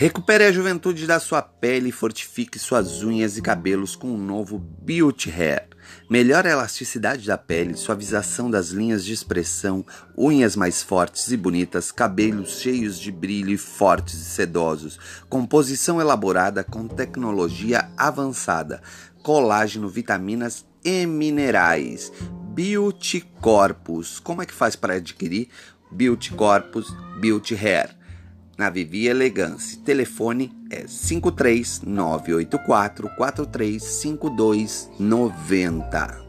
Recupere a juventude da sua pele e fortifique suas unhas e cabelos com o novo Beauty Hair. Melhore a elasticidade da pele, suavização das linhas de expressão, unhas mais fortes e bonitas, cabelos cheios de brilho e fortes e sedosos, composição elaborada com tecnologia avançada, colágeno, vitaminas e minerais. Beauty Corpus. Como é que faz para adquirir Beauty Corpus Beauty Hair? Na Vivi Elegance. Telefone é 53984 435290.